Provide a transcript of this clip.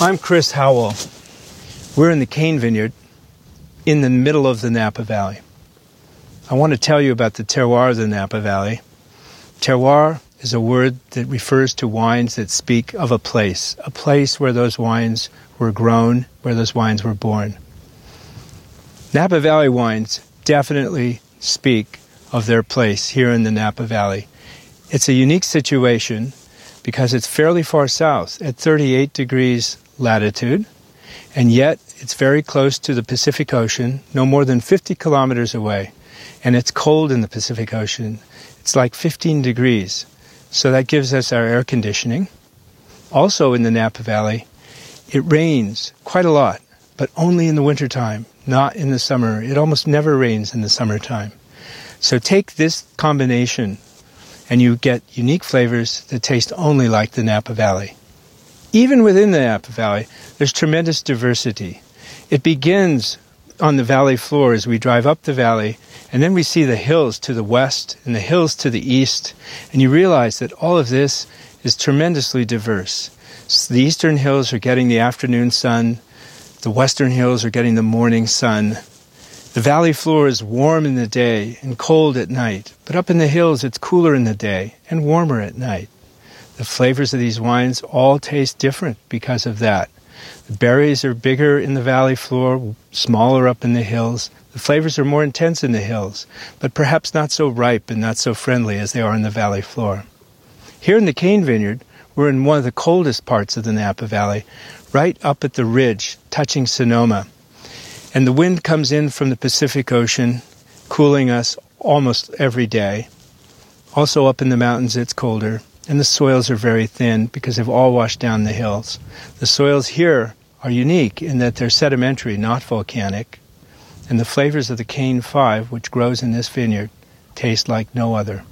I'm Chris Howell. We're in the Cain vineyard in the middle of the Napa Valley. I want to tell you about the terroir of the Napa Valley. Terroir is a word that refers to wines that speak of a place, a place where those wines were grown, where those wines were born. Napa Valley wines definitely speak of their place here in the Napa Valley. It's a unique situation because it's fairly far south at 38 degrees latitude, and yet it's very close to the Pacific Ocean, no more than 50 kilometers away. And it's cold in the Pacific Ocean. It's like 15 degrees. So that gives us our air conditioning. Also in the Napa Valley, it rains quite a lot, but only in the wintertime, not in the summer. It almost never rains in the summertime. So take this combination and you get unique flavors that taste only like the Napa Valley even within the Napa Valley, there's tremendous diversity. It begins on the valley floor as we drive up the valley, and then we see the hills to the west and the hills to the east, and you realize that all of this is tremendously diverse. So the eastern hills are getting the afternoon sun, the western hills are getting the morning sun. The valley floor is warm in the day and cold at night, but up in the hills it's cooler in the day and warmer at night. The flavors of these wines all taste different because of that. The berries are bigger in the valley floor, smaller up in the hills. The flavors are more intense in the hills, but perhaps not so ripe and not so friendly as they are in the valley floor. Here in the Cain vineyard, we're in one of the coldest parts of the Napa Valley, right up at the ridge, touching Sonoma. And the wind comes in from the Pacific Ocean, cooling us almost every day. Also up in the mountains, it's colder and the soils are very thin because they've all washed down the hills. The soils here are unique in that they're sedimentary, not volcanic, and the flavors of the Cain 5, which grows in this vineyard, taste like no other.